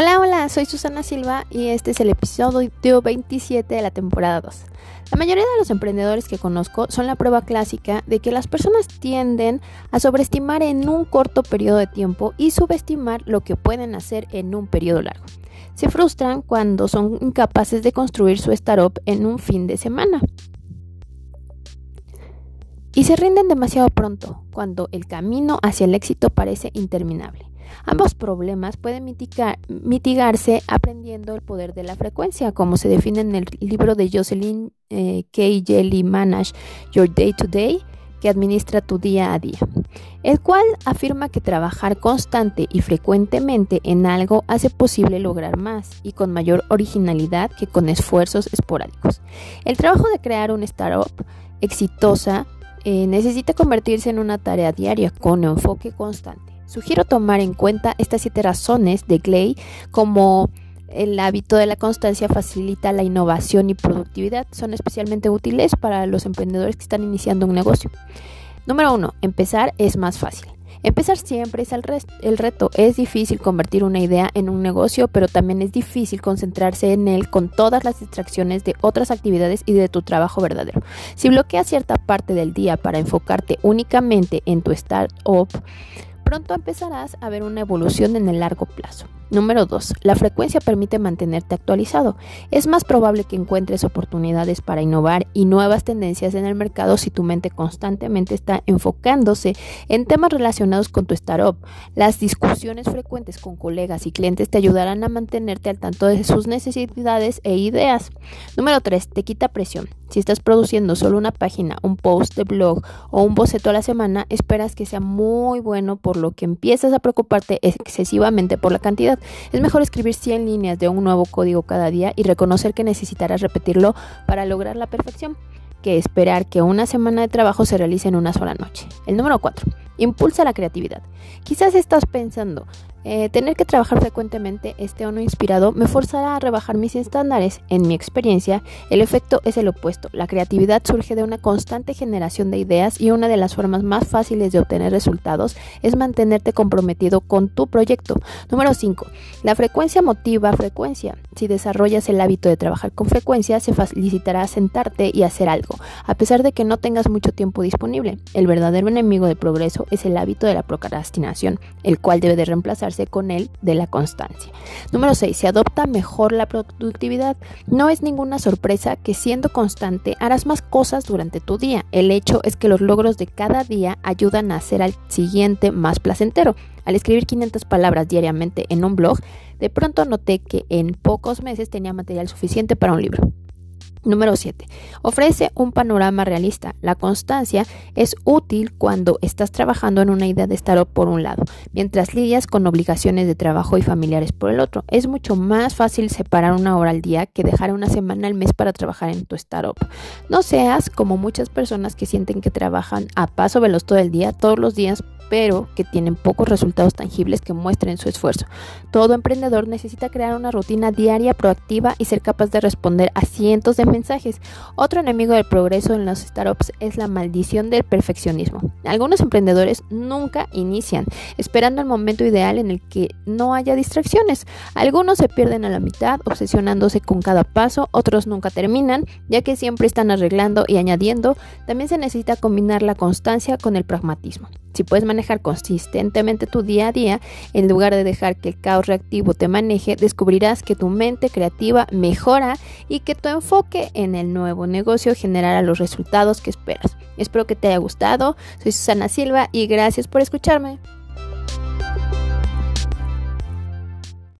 Hola, hola, soy Susana Silva y este es el episodio 27 de la temporada 2. La mayoría de los emprendedores que conozco son la prueba clásica de que las personas tienden a sobreestimar en un corto periodo de tiempo y subestimar lo que pueden hacer en un periodo largo. Se frustran cuando son incapaces de construir su startup en un fin de semana. Y se rinden demasiado pronto, cuando el camino hacia el éxito parece interminable. Ambos problemas pueden mitigarse aprendiendo el poder de la frecuencia, como se define en el libro de Jocelyn eh, K. Jelly Manage Your Day to Day, que administra tu día a día, el cual afirma que trabajar constante y frecuentemente en algo hace posible lograr más y con mayor originalidad que con esfuerzos esporádicos. El trabajo de crear una startup exitosa eh, necesita convertirse en una tarea diaria con enfoque constante. Sugiero tomar en cuenta estas siete razones de Clay como el hábito de la constancia facilita la innovación y productividad. Son especialmente útiles para los emprendedores que están iniciando un negocio. Número uno, empezar es más fácil. Empezar siempre es el, reto. Es difícil convertir una idea en un negocio, pero también es difícil concentrarse en él con todas las distracciones de otras actividades y de tu trabajo verdadero. Si bloqueas cierta parte del día para enfocarte únicamente en tu startup, pronto empezarás a ver una evolución en el largo plazo. Número 2. La frecuencia permite mantenerte actualizado. Es más probable que encuentres oportunidades para innovar y nuevas tendencias en el mercado si tu mente constantemente está enfocándose en temas relacionados con tu startup. Las discusiones frecuentes con colegas y clientes te ayudarán a mantenerte al tanto de sus necesidades e ideas. Número 3. Te quita presión. Si estás produciendo solo una página, un post de blog o un boceto a la semana, esperas que sea muy bueno por lo que empiezas a preocuparte excesivamente por la cantidad. Es mejor escribir 100 líneas de un nuevo código cada día y reconocer que necesitarás repetirlo para lograr la perfección, que esperar que una semana de trabajo se realice en una sola noche. El número 4. Impulsa la creatividad. Quizás estás pensando, eh, tener que trabajar frecuentemente, este o no inspirado, me forzará a rebajar mis estándares. En mi experiencia, el efecto es el opuesto. La creatividad surge de una constante generación de ideas y una de las formas más fáciles de obtener resultados es mantenerte comprometido con tu proyecto. Número 5. La frecuencia motiva frecuencia. Si desarrollas el hábito de trabajar con frecuencia, se facilitará sentarte y hacer algo, a pesar de que no tengas mucho tiempo disponible. El verdadero enemigo del progreso es el hábito de la procrastinación, el cual debe de reemplazar con él de la constancia. Número 6. Se adopta mejor la productividad. No es ninguna sorpresa que siendo constante harás más cosas durante tu día. El hecho es que los logros de cada día ayudan a hacer al siguiente más placentero. Al escribir 500 palabras diariamente en un blog, de pronto noté que en pocos meses tenía material suficiente para un libro. Número 7. Ofrece un panorama realista. La constancia es útil cuando estás trabajando en una idea de startup por un lado, mientras lidias con obligaciones de trabajo y familiares por el otro. Es mucho más fácil separar una hora al día que dejar una semana al mes para trabajar en tu startup. No seas como muchas personas que sienten que trabajan a paso veloz todo el día, todos los días pero que tienen pocos resultados tangibles que muestren su esfuerzo. Todo emprendedor necesita crear una rutina diaria proactiva y ser capaz de responder a cientos de mensajes. Otro enemigo del progreso en los startups es la maldición del perfeccionismo. Algunos emprendedores nunca inician, esperando el momento ideal en el que no haya distracciones. Algunos se pierden a la mitad, obsesionándose con cada paso, otros nunca terminan, ya que siempre están arreglando y añadiendo. También se necesita combinar la constancia con el pragmatismo. Si puedes manejar consistentemente tu día a día, en lugar de dejar que el caos reactivo te maneje, descubrirás que tu mente creativa mejora y que tu en el nuevo negocio generará los resultados que esperas. Espero que te haya gustado. Soy Susana Silva y gracias por escucharme.